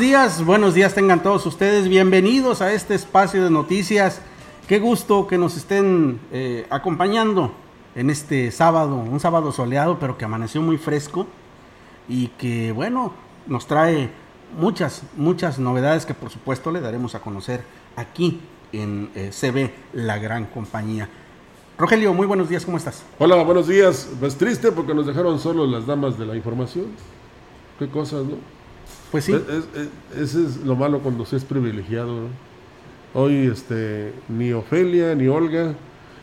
Buenos días, buenos días tengan todos ustedes, bienvenidos a este espacio de noticias. Qué gusto que nos estén eh, acompañando en este sábado, un sábado soleado, pero que amaneció muy fresco y que, bueno, nos trae muchas, muchas novedades que por supuesto le daremos a conocer aquí en eh, CB, la gran compañía. Rogelio, muy buenos días, ¿cómo estás? Hola, buenos días. Pues triste porque nos dejaron solos las damas de la información. Qué cosas, ¿no? Pues sí, Es- es- es- ese es lo malo cuando se es privilegiado. Hoy, este, ni Ofelia ni Olga,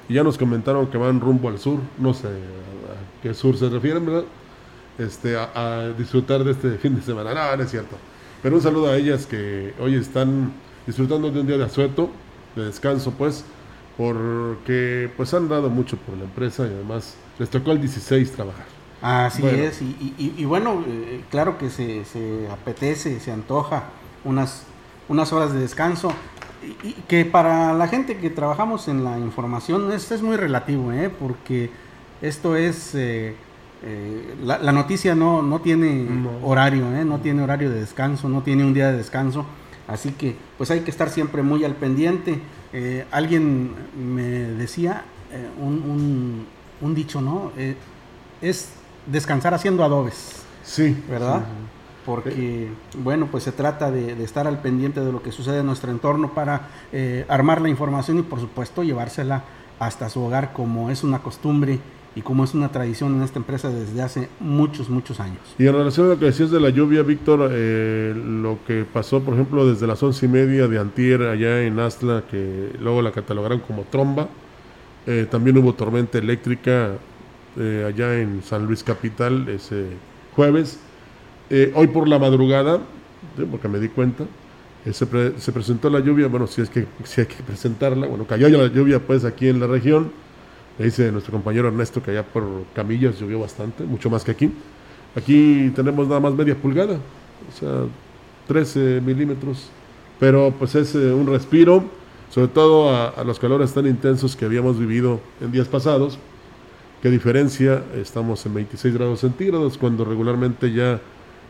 ya nos comentaron que van rumbo al sur, no sé a, qué sur se refieren, ¿verdad? Este, a, a disfrutar de este fin de semana. No, no es cierto. Pero un saludo a ellas que hoy están disfrutando de un día de asueto, de descanso, pues, porque pues han dado mucho por la empresa y además les tocó el 16 trabajar. Así Bueno. es, y, y- bueno, eh, claro que se, se apetece, se antoja unas, unas horas de descanso, y, y que para la gente que trabajamos en la información es, es muy relativo, ¿eh? porque esto es, eh, eh, la, la noticia no, no tiene No. horario, ¿eh? no tiene horario de descanso, no tiene un día de descanso, así que pues hay que estar siempre muy al pendiente. Eh, alguien me decía un, un- un dicho, ¿no? Es descansar haciendo adobes, Sí, ¿verdad? Porque, bueno, pues se trata de, de estar al pendiente de lo que sucede en nuestro entorno para eh, armar la información y, por supuesto, llevársela hasta su hogar como es una costumbre y como es una tradición en esta empresa desde hace muchos, muchos años. Y en relación a lo que decías de la lluvia, Víctor, eh, lo que pasó, por ejemplo, desde las once y media de Antier allá en Astla, que luego la catalogaron como tromba, eh, también hubo tormenta eléctrica eh, allá en San Luis Capital ese jueves. Eh, hoy por la madrugada, porque me di cuenta, eh, se, pre- se presentó la lluvia, bueno, si es que si hay que presentarla, bueno, cayó ya la lluvia pues aquí en la región, le dice nuestro compañero Ernesto que allá por Camillas llovió bastante, mucho más que aquí. Aquí tenemos nada más media pulgada, o sea, 13 milímetros. Pero pues es eh, un respiro, sobre todo a los calores tan intensos que habíamos vivido en días pasados. ¿Qué diferencia? Estamos en 26 grados centígrados cuando regularmente ya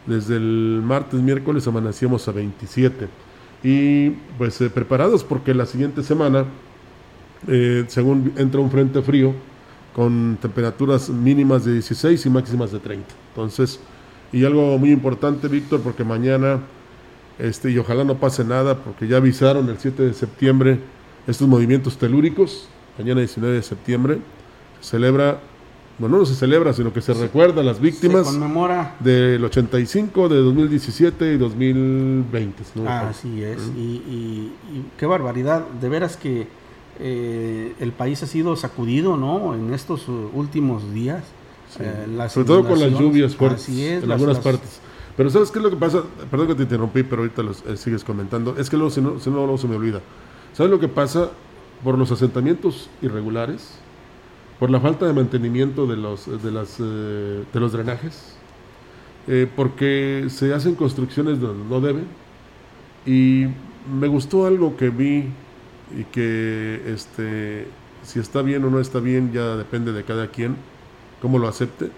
desde el martes, miércoles amanecíamos a 27. Y pues eh, preparados porque la siguiente semana, eh, según entra un frente frío, con temperaturas mínimas de 16 y máximas de 30. Entonces, y algo muy importante, Víctor, porque mañana, este, y ojalá no pase nada, porque ya avisaron el 7 de septiembre estos movimientos telúricos, mañana 19 de septiembre, se celebra, bueno, no se celebra, sino que se recuerda a las víctimas del 85, de 2017 y 2020. si no. Así es, y, y- y qué barbaridad, de veras que eh, el país ha sido sacudido, ¿no? En estos últimos días. Sí. Eh, las Sobre todo con las lluvias fuertes así es, en las- algunas las- partes. Pero ¿sabes qué es lo que pasa? Perdón que te interrumpí, pero ahorita los, eh, sigues comentando. Es que luego, si no, si no, luego se me olvida. ¿Sabes lo que pasa? Por los asentamientos irregulares, por la falta de mantenimiento de los, de las, eh, de los drenajes, eh, porque se hacen construcciones donde no deben. Y me gustó algo que vi y que este, si está bien o no está bien ya depende de cada quien, cómo lo acepte.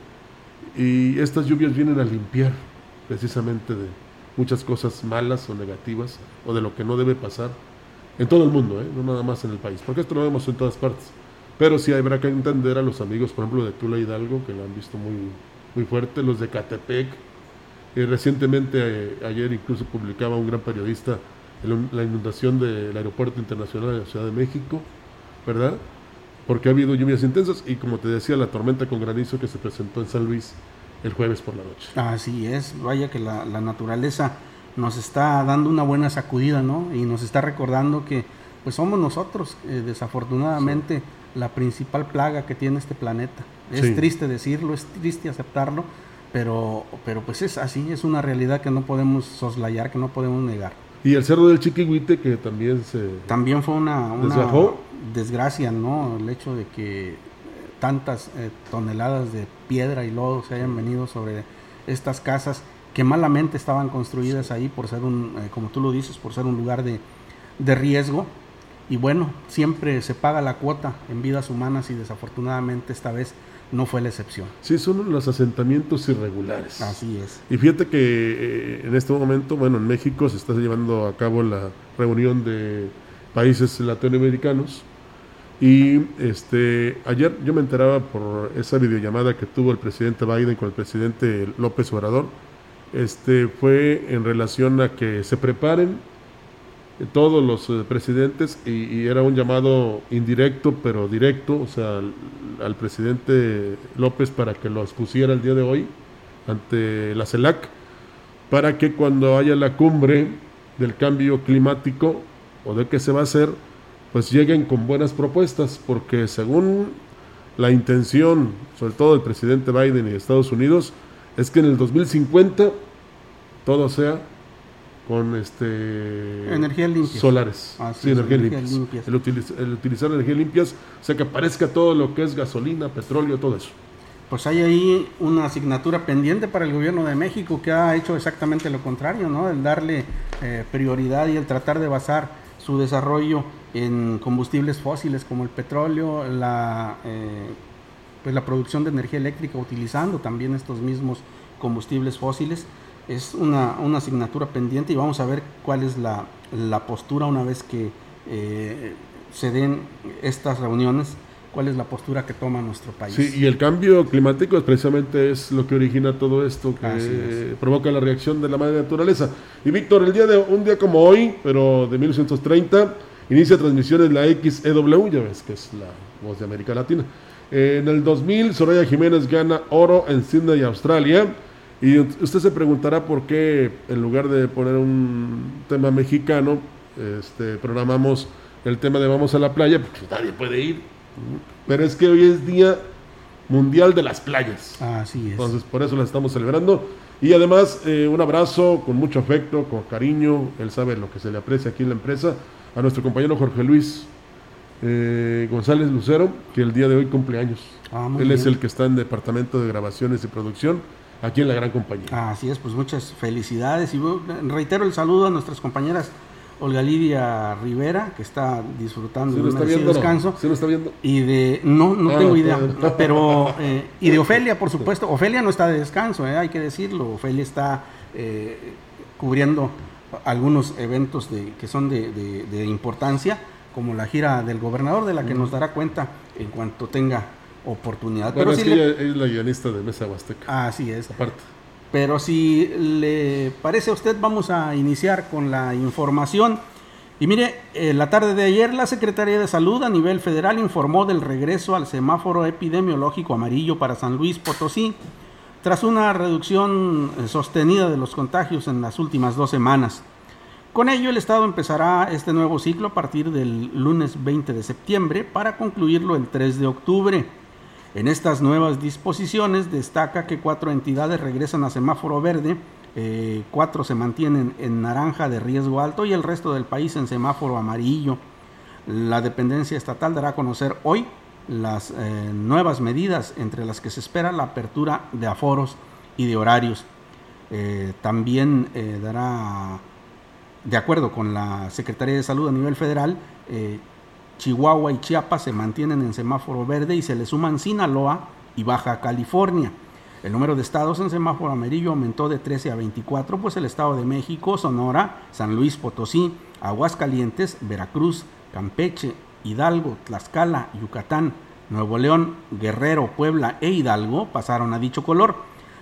Y estas lluvias vienen a limpiar precisamente de muchas cosas malas o negativas o de lo que no debe pasar En todo el mundo, ¿eh? no nada más en el país, porque esto lo vemos en todas partes. Pero sí habrá que entender a los amigos, por ejemplo, de Tula Hidalgo, que lo han visto muy, muy fuerte, los de Catepec. Eh, recientemente, eh, ayer incluso publicaba un gran periodista el- la inundación del Aeropuerto Internacional de la Ciudad de México, ¿verdad? Porque ha habido lluvias intensas y como te decía, la tormenta con granizo que se presentó en San Luis el jueves por la noche. Así es, vaya que la, la naturaleza nos está dando una buena sacudida, ¿no? Y nos está recordando que pues somos nosotros, eh, desafortunadamente, la principal plaga que tiene este planeta. Es Sí. triste decirlo, es triste aceptarlo, pero, pero pues es así, es una realidad que no podemos soslayar, que no podemos negar. Y el cerro del Chiquihuite que también se... También fue una, una ¿Desgajó? desgracia, ¿no? El hecho de que tantas eh, toneladas de piedra y lodo se hayan venido sobre estas casas que malamente estaban construidas ahí por ser un, eh, como tú lo dices, por ser un lugar de, de riesgo. Y bueno, siempre se paga la cuota en vidas humanas y desafortunadamente esta vez no fue la excepción. Sí, son los asentamientos irregulares. Así es. Y fíjate que eh, en este momento, bueno, en México se está llevando a cabo la reunión de países latinoamericanos. Y este ayer yo me enteraba por esa videollamada que tuvo el presidente Biden con el presidente López Obrador. Este fue en relación a que se preparen todos los eh, presidentes y, era un llamado indirecto pero directo, o sea, al, al presidente López para que lo expusiera el día de hoy ante la CELAC para que cuando haya la cumbre del cambio climático o de qué se va a hacer, pues lleguen con buenas propuestas, porque según la intención, sobre todo del presidente Biden y de Estados Unidos, es que en el 2050 todo sea con este Energías limpias. solares, Así sí, energías energías limpias. limpias. El, utiliz- el utilizar energías limpias, o sea que aparezca todo lo que es gasolina, petróleo, todo eso. Pues hay ahí una asignatura pendiente para el gobierno de México que ha hecho exactamente lo contrario, ¿no? El darle eh, prioridad y el tratar de basar su desarrollo en combustibles fósiles como el petróleo, la, eh, pues la producción de energía eléctrica utilizando también estos mismos combustibles fósiles. Es una, una asignatura pendiente y vamos a ver cuál es la, la postura una vez que eh, se den estas reuniones, cuál es la postura que toma nuestro país. Sí, y el cambio climático es precisamente es lo que origina todo esto, que eh, provoca la reacción de la madre naturaleza. Y Víctor, el día de un día como hoy, pero de 1930, inicia transmisiones la XEW, ya ves que es la voz de América Latina. Eh, en el 2000, Soraya Jiménez gana oro en Sydney, Australia. Y usted se preguntará por qué, en lugar de poner un tema mexicano, este, programamos el tema de Vamos a la playa, porque nadie puede ir. Pero es que hoy es Día Mundial de las Playas. Así es. Entonces, por eso la estamos celebrando. Y además, eh, un abrazo con mucho afecto, con cariño. Él sabe lo que se le aprecia aquí en la empresa. A nuestro compañero Jorge Luis eh, González Lucero, que el día de hoy cumple años. Ah, Él es el que está en departamento de grabaciones y producción aquí en la gran compañía. Así es, pues muchas felicidades y reitero el saludo a nuestras compañeras Olga Lidia Rivera, que está disfrutando ¿Sí de un viendo? descanso. ¿Sí lo está viendo? Y de, no, no Ah, tengo idea, no. pero, eh, y de Ofelia, por supuesto. Ofelia no está de descanso, eh, hay que decirlo. Ofelia está eh, cubriendo algunos eventos de, que son de, de- de importancia, como la gira del gobernador, de la que nos dará cuenta en cuanto tenga oportunidad. Bueno, pero es sí que le- ella es la guionista de Mesa Huasteca. Así es. Aparte. Pero si le parece a usted, vamos a iniciar con la información. Y mire, eh, la tarde de ayer la Secretaría de Salud a nivel federal informó del regreso al semáforo epidemiológico amarillo para San Luis Potosí, tras una reducción eh, sostenida de los contagios en las últimas dos semanas. Con ello, el Estado empezará este nuevo ciclo a partir del lunes 20 de septiembre para concluirlo el 3 de octubre. En estas nuevas disposiciones destaca que cuatro entidades regresan a semáforo verde, eh, cuatro se mantienen en naranja de riesgo alto y el resto del país en semáforo amarillo. La dependencia estatal dará a conocer hoy las eh, nuevas medidas entre las que se espera la apertura de aforos y de horarios. Eh, también dará, de acuerdo con la Secretaría de Salud a nivel federal, Chihuahua y Chiapas se mantienen en semáforo verde y se le suman Sinaloa y Baja California. El número de estados en semáforo amarillo aumentó de 13 a 24, pues el Estado de México, Sonora, San Luis Potosí, Aguascalientes, Veracruz, Campeche, Hidalgo, Tlaxcala, Yucatán, Nuevo León, Guerrero, Puebla e Hidalgo pasaron a dicho color.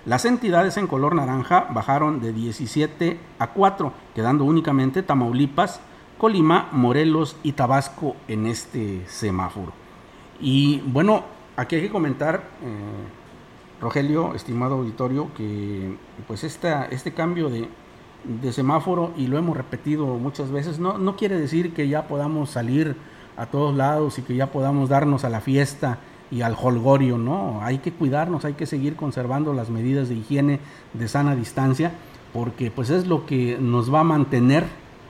Las entidades en color naranja bajaron de 17 a 4, quedando únicamente Tamaulipas, Colima, Morelos y Tabasco en este semáforo. Y bueno, aquí hay que comentar, eh, Rogelio, estimado auditorio, que pues este cambio de, de semáforo, y lo hemos repetido muchas veces, no, no quiere decir que ya podamos salir a todos lados y que ya podamos darnos a la fiesta y al holgorio, ¿no? Hay que cuidarnos, hay que seguir conservando las medidas de higiene de sana distancia, porque pues es lo que nos va a mantener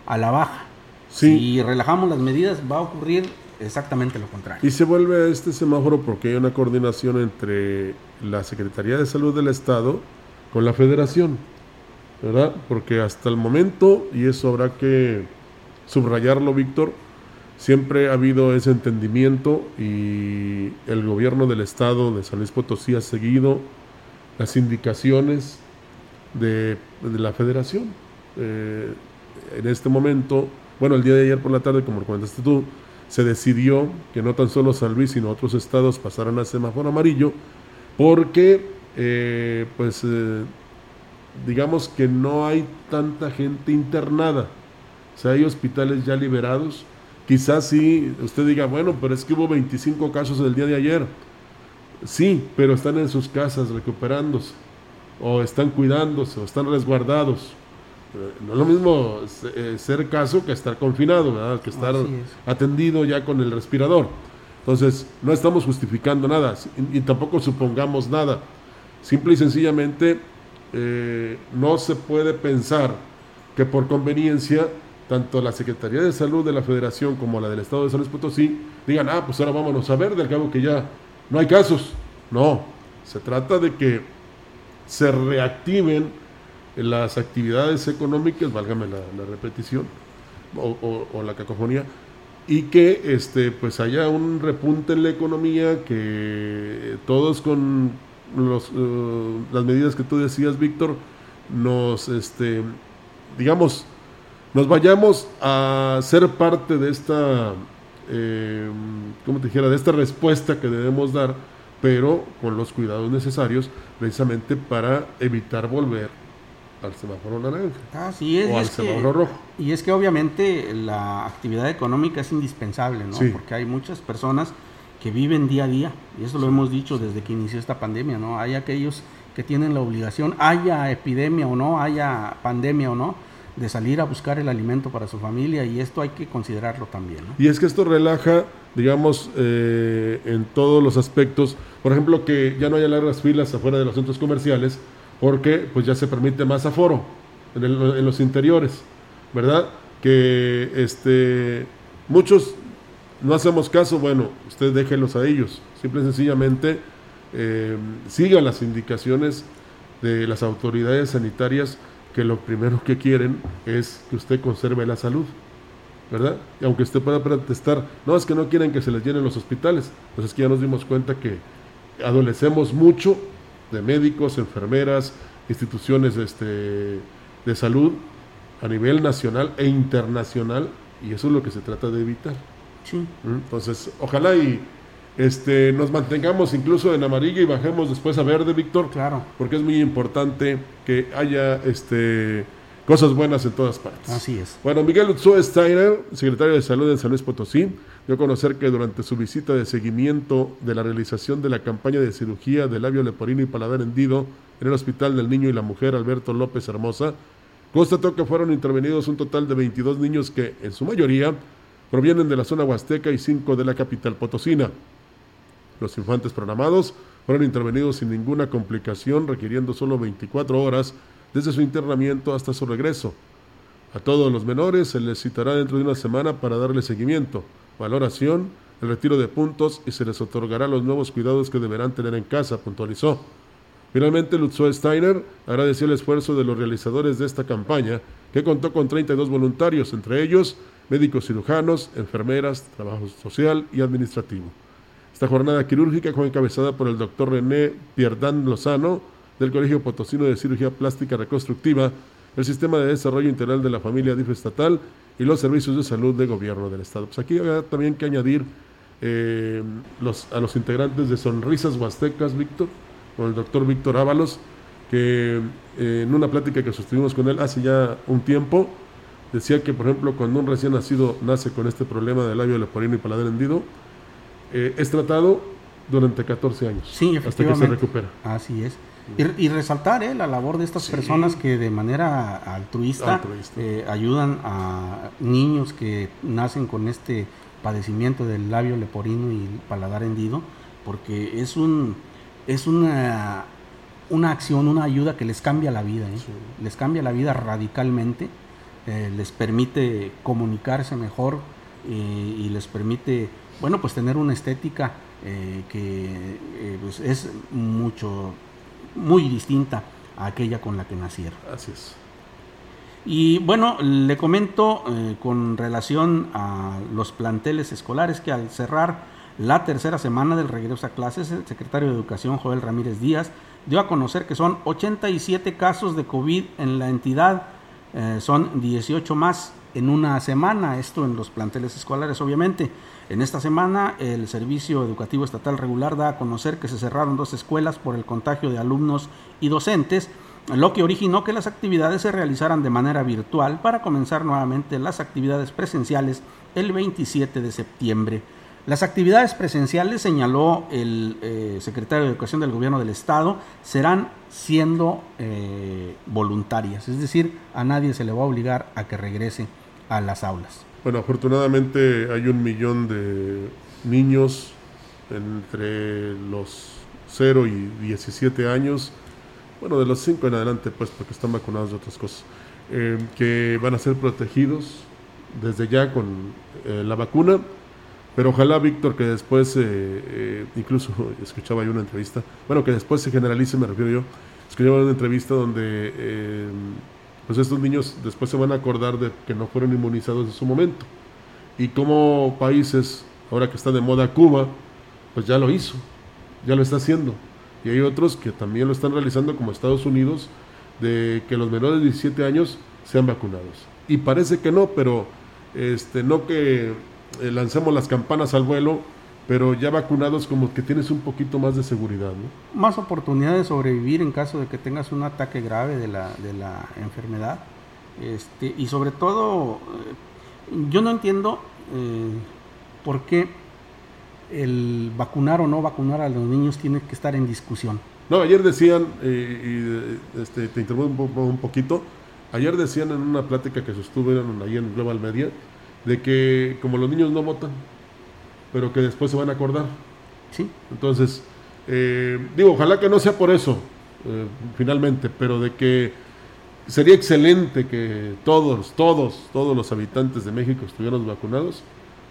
a la baja. Sí. Si relajamos las medidas, va a ocurrir exactamente lo contrario. Y se vuelve a este semáforo porque hay una coordinación entre la Secretaría de Salud del Estado con la Federación, ¿verdad? Porque hasta el momento, y eso habrá que subrayarlo, Víctor, siempre ha habido ese entendimiento y el gobierno del Estado de San Luis Potosí ha seguido las indicaciones de, de la Federación. Eh, en este momento, bueno, el día de ayer por la tarde, como lo comentaste tú, se decidió que no tan solo San Luis, sino otros estados pasaran a semáforo amarillo, porque, eh, pues, eh, digamos que no hay tanta gente internada. O sea, hay hospitales ya liberados. Quizás sí, usted diga, bueno, pero es que hubo 25 casos el día de ayer. Sí, pero están en sus casas recuperándose, o están cuidándose, o están resguardados. No es lo mismo eh, ser caso que estar confinado, ¿verdad? que estar es. atendido ya con el respirador. Entonces, no estamos justificando nada y, y tampoco supongamos nada. Simple y sencillamente, eh, no se puede pensar que por conveniencia, tanto la Secretaría de Salud de la Federación como la del Estado de San Luis Potosí digan, ah, pues ahora vámonos a ver, del cabo que ya no hay casos. No, se trata de que se reactiven las actividades económicas, válgame la, repetición o la cacofonía, y que este, pues haya un repunte en la economía, que todos con los, eh, las medidas que tú decías, Víctor, nos, este, digamos, nos vayamos a ser parte de esta, eh, ¿cómo te dijera?, de esta respuesta que debemos dar, pero con los cuidados necesarios, precisamente para evitar volver al semáforo naranja Así es, o y al es que- semáforo rojo. Y es que obviamente la actividad económica es indispensable, ¿no? Sí. Porque hay muchas personas que viven día a día, y eso lo hemos dicho desde que inició esta pandemia, ¿no? Hay aquellos que tienen la obligación, haya epidemia o no, haya pandemia o no, de salir a buscar el alimento para su familia, y esto hay que considerarlo también, ¿no? Y es que esto relaja, digamos, eh, en todos los aspectos. Por ejemplo, que ya no haya largas filas afuera de los centros comerciales, porque pues ya se permite más aforo en, el- en los interiores, ¿verdad? Que este, muchos no hacemos caso, bueno, usted déjelos a ellos. Simple y sencillamente eh, siga las indicaciones de las autoridades sanitarias que lo primero que quieren es que usted conserve la salud. ¿verdad? Y aunque usted pueda protestar, no, es que no quieren que se les llenen los hospitales. Pues es que ya nos dimos cuenta que adolecemos mucho de médicos, enfermeras, instituciones este, de salud a nivel nacional e internacional, y eso es lo que se trata de evitar. Sí. ¿Mm? Entonces, ojalá y este, nos mantengamos incluso en amarillo y bajemos después a verde, Víctor, Claro, porque es muy importante que haya este, cosas buenas en todas partes. así es. Bueno, Miguel Utzó Steiner, secretario de Salud en San Luis Potosí, dio a conocer que durante su visita de seguimiento de la realización de la campaña de cirugía de labio leporino y paladar hendido en el Hospital del Niño y la Mujer Alberto López Hermosa, constató que fueron intervenidos un total de 22 niños que, en su mayoría, provienen de la zona huasteca y 5 de la capital potosina. Los infantes programados fueron intervenidos sin ninguna complicación, requiriendo solo 24 horas desde su internamiento hasta su regreso. A todos los menores se les citará dentro de una semana para darle seguimiento, valoración, el retiro de puntos y se les otorgará los nuevos cuidados que deberán tener en casa, puntualizó. Finalmente, Lutzoe Steiner agradeció el esfuerzo de los realizadores de esta campaña, que contó con 32 voluntarios, entre ellos médicos cirujanos, enfermeras, trabajo social y administrativo. Esta jornada quirúrgica fue encabezada por el doctor René Pierdan Lozano, del Colegio Potosino de Cirugía Plástica Reconstructiva, el Sistema de Desarrollo Integral de la Familia DIF estatal y los servicios de salud de gobierno del Estado. Pues aquí hay también que añadir eh, los, a los integrantes de Sonrisas Huastecas, Víctor, con el doctor Víctor Ábalos, que eh, en una plática que sostuvimos con él hace ya un tiempo, decía que, por ejemplo, cuando un recién nacido nace con este problema de labio leporino y paladar hendido, eh, es tratado durante 14 años. Sí, hasta que se recupera. Así es. Y, y resaltar eh, la labor de estas Sí. personas que de manera altruista, Altruista. eh, ayudan a niños que nacen con este padecimiento del labio leporino y paladar hendido, porque es un es una una acción, una ayuda que les cambia la vida, ¿eh? les cambia la vida radicalmente, eh, les permite comunicarse mejor eh, y les permite, bueno, pues tener una estética que pues, es mucho, muy distinta a aquella con la que nacieron. Así es. Y bueno, le comento eh, con relación a los planteles escolares que al cerrar la tercera semana del regreso a clases, el secretario de Educación, Joel Ramírez Díaz, dio a conocer que son 87 casos de COVID en la entidad, eh, son 18 más en una semana, esto en los planteles escolares obviamente. En esta semana el Servicio Educativo Estatal Regular da a conocer que se cerraron dos escuelas por el contagio de alumnos y docentes, lo que originó que las actividades se realizaran de manera virtual para comenzar nuevamente las actividades presenciales el 27 de septiembre. Las actividades presenciales, señaló el eh, secretario de Educación del Gobierno del Estado, serán siendo eh, voluntarias, es decir, a nadie se le va a obligar a que regrese a las aulas. Bueno, afortunadamente hay un millón de niños entre los 0 y 17 años, bueno, de los 5 en adelante, pues, porque están vacunados de otras cosas, eh, que van a ser protegidos desde ya con eh, la vacuna. Pero ojalá, Víctor, que después, eh, eh, incluso escuchaba yo una entrevista, bueno, que después se generalice, me refiero yo, escuchaba una entrevista donde eh, pues estos niños después se van a acordar de que no fueron inmunizados en su momento. Y como países, ahora que está de moda Cuba, pues ya lo hizo, ya lo está haciendo. Y hay otros que también lo están realizando, como Estados Unidos, de que los menores de 17 años sean vacunados. Y parece que no, pero este, no que eh, lancemos las campanas al vuelo, pero ya vacunados como que tienes un poquito más de seguridad, ¿no? Más oportunidad de sobrevivir en caso de que tengas un ataque grave de la, de la enfermedad. Este, y sobre todo, eh, yo no entiendo eh, por qué el vacunar o no vacunar a los niños tiene que estar en discusión. No, ayer decían, eh, y este, te interrumpo un, po- un poquito, ayer decían en una plática que sostuvieron ahí en Global Media, de que como los niños no votan, pero que después se van a acordar. ¿sí? Entonces, eh, digo, ojalá que no sea por eso, eh, finalmente, pero de que sería excelente que todos, todos, todos los habitantes de México estuvieran vacunados,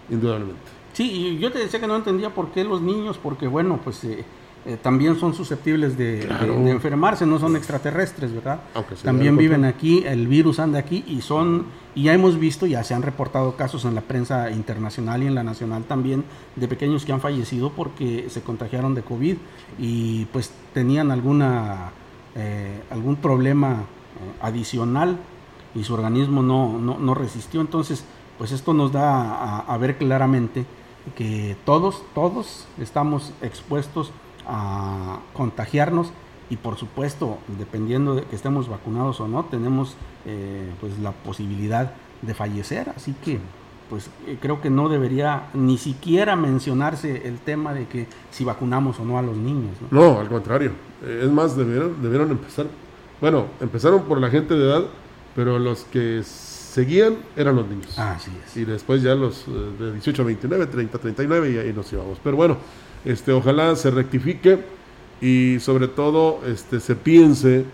indudablemente. Sí, y yo te decía que no entendía por qué los niños, porque bueno, pues eh, eh, también son susceptibles de, de- Claro. de enfermarse, no son extraterrestres, ¿verdad? También viven aquí, el virus anda aquí y son, y ya hemos visto, ya se han reportado casos en la prensa internacional y en la nacional también de pequeños que han fallecido porque se contagiaron de COVID y pues tenían alguna, eh, algún problema eh, adicional y su organismo no, no, no resistió. Entonces, pues esto nos da a, a ver claramente que todos, todos estamos expuestos a contagiarnos y por supuesto, dependiendo de que estemos vacunados o no, tenemos eh, pues la posibilidad de fallecer. Así que pues eh, creo que no debería ni siquiera mencionarse el tema de que si vacunamos o no a los niños. ¿no? No, al contrario. Eh, Es más, debieron, debieron empezar. Bueno, empezaron por la gente de edad, pero los que seguían eran los niños. Así es. Y después ya los eh, de 18 a 29, 30 a 39 y ahí nos íbamos. Pero bueno, este, ojalá se rectifique y sobre todo este, se piense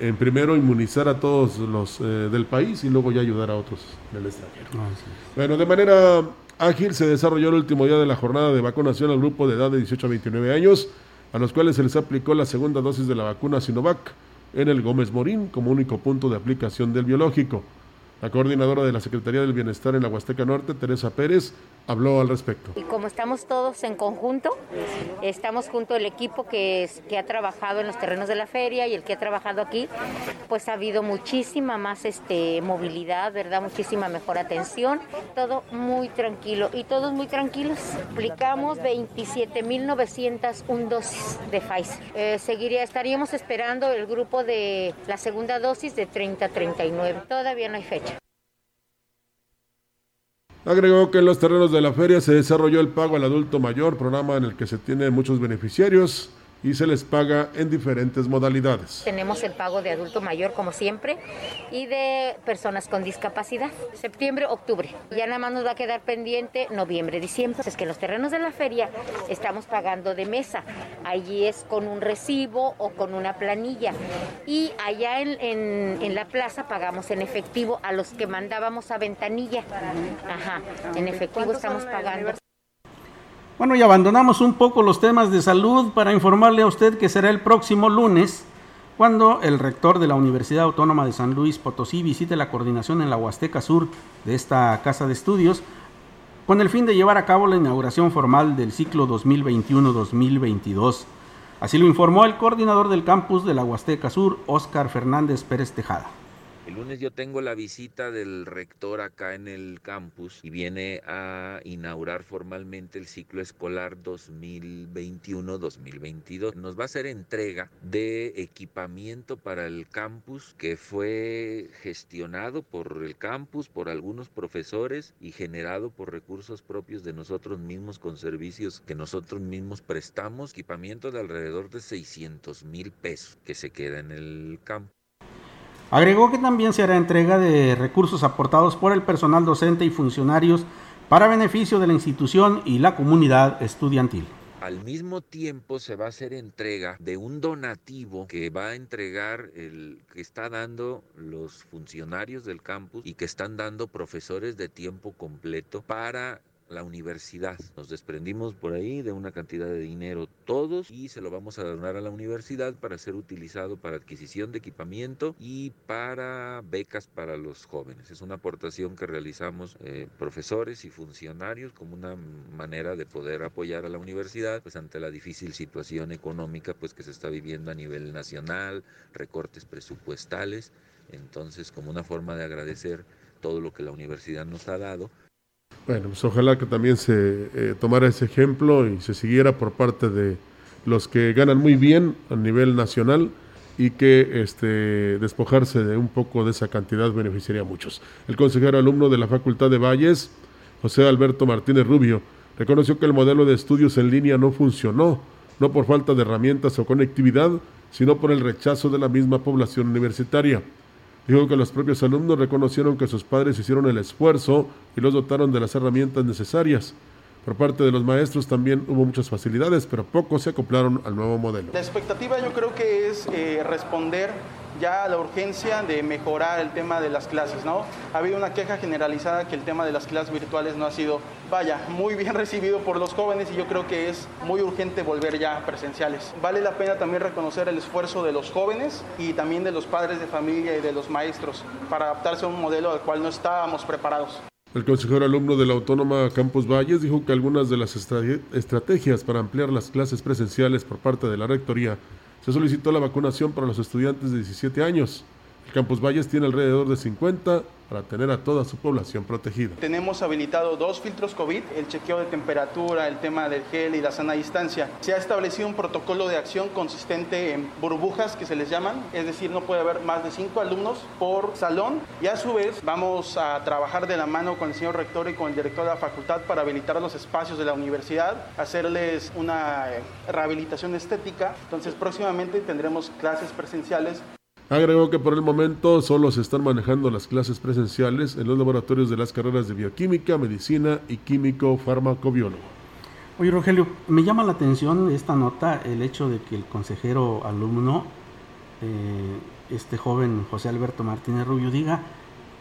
en primero inmunizar a todos los eh, del país y luego ya ayudar a otros del extranjero. Es. Bueno, de manera ágil se desarrolló el último día de la jornada de vacunación al grupo de edad de 18 a 29 años, a los cuales se les aplicó la segunda dosis de la vacuna Sinovac en el Gómez Morín como único punto de aplicación del biológico. La coordinadora de la Secretaría del Bienestar en la Huasteca Norte, Teresa Pérez, habló al respecto. Y como estamos todos en conjunto, estamos junto al equipo que, que ha trabajado en los terrenos de la feria y el que ha trabajado aquí, pues ha habido muchísima más este, movilidad, ¿verdad? Muchísima mejor atención, todo muy tranquilo y todos muy tranquilos. Aplicamos 27.901 dosis de Pfizer. Eh, seguiría, estaríamos esperando el grupo de la segunda dosis de 30 a 39. Todavía no hay fecha. Agregó que en los terrenos de la feria se desarrolló el pago al adulto mayor, programa en el que se tienen muchos beneficiarios y se les paga en diferentes modalidades. Tenemos el pago de adulto mayor como siempre y de personas con discapacidad. Septiembre, octubre. Ya nada más nos va a quedar pendiente noviembre, diciembre. Es que en los terrenos de la feria estamos pagando de mesa. Allí es con un recibo o con una planilla. Y allá en, en- en la plaza pagamos en efectivo a los que mandábamos a ventanilla. Ajá, en efectivo estamos pagando. Bueno, y abandonamos un poco los temas de salud para informarle a usted que será el próximo lunes cuando el rector de la Universidad Autónoma de San Luis Potosí visite la coordinación en la Huasteca Sur de esta casa de estudios con el fin de llevar a cabo la inauguración formal del ciclo 2021-2022. Así lo informó el coordinador del campus de la Huasteca Sur, Óscar Fernández Pérez Tejada. El lunes yo tengo la visita del rector acá en el campus y viene a inaugurar formalmente el ciclo escolar 2021-2022. Nos va a hacer entrega de equipamiento para el campus que fue gestionado por el campus, por algunos profesores y generado por recursos propios de nosotros mismos con servicios que nosotros mismos prestamos. Equipamiento de alrededor de 600 mil pesos que se queda en el campus. Agregó que también se hará entrega de recursos aportados por el personal docente y funcionarios para beneficio de la institución y la comunidad estudiantil. Al mismo tiempo se va a hacer entrega de un donativo que va a entregar el que está dando los funcionarios del campus y que están dando profesores de tiempo completo para la universidad. Nos desprendimos por ahí de una cantidad de dinero todos y se lo vamos a donar a la universidad para ser utilizado para adquisición de equipamiento y para becas para los jóvenes. Es una aportación que realizamos eh, profesores y funcionarios como una manera de poder apoyar a la universidad pues ante la difícil situación económica pues que se está viviendo a nivel nacional, recortes presupuestales, entonces como una forma de agradecer todo lo que la universidad nos ha dado Bueno, pues ojalá que también se eh, tomara ese ejemplo y se siguiera por parte de los que ganan muy bien a nivel nacional y que este, despojarse de un poco de esa cantidad beneficiaría a muchos. El consejero alumno de la Facultad de Valles, José Alberto Martínez Rubio, reconoció que el modelo de estudios en línea no funcionó, no por falta de herramientas o conectividad, sino por el rechazo de la misma población universitaria. Dijo que los propios alumnos reconocieron que sus padres hicieron el esfuerzo y los dotaron de las herramientas necesarias. Por parte de los maestros también hubo muchas facilidades, pero pocos se acoplaron al nuevo modelo. La expectativa yo creo que es eh, responder ya la urgencia de mejorar el tema de las clases, ¿no? Ha habido una queja generalizada que el tema de las clases virtuales no ha sido, vaya, muy bien recibido por los jóvenes y yo creo que es muy urgente volver ya a presenciales. Vale la pena también reconocer el esfuerzo de los jóvenes y también de los padres de familia y de los maestros para adaptarse a un modelo al cual no estábamos preparados. El consejero alumno de la Autónoma Campus Valles dijo que algunas de las estra- estrategias para ampliar las clases presenciales por parte de la Rectoría se solicitó la vacunación para los estudiantes de 17 años. El Campus Valles tiene alrededor de 50 para tener a toda su población protegida. Tenemos habilitado dos filtros COVID, el chequeo de temperatura, el tema del gel y la sana distancia. Se ha establecido un protocolo de acción consistente en burbujas que se les llaman, es decir, no puede haber más de cinco alumnos por salón y a su vez vamos a trabajar de la mano con el señor rector y con el director de la facultad para habilitar los espacios de la universidad, hacerles una eh, rehabilitación estética. Entonces próximamente tendremos clases presenciales Agregó que por el momento solo se están manejando las clases presenciales en los laboratorios de las carreras de bioquímica, medicina y químico farmacobiólogo. Oye, Rogelio, me llama la atención esta nota el hecho de que el consejero alumno, eh, este joven José Alberto Martínez Rubio, diga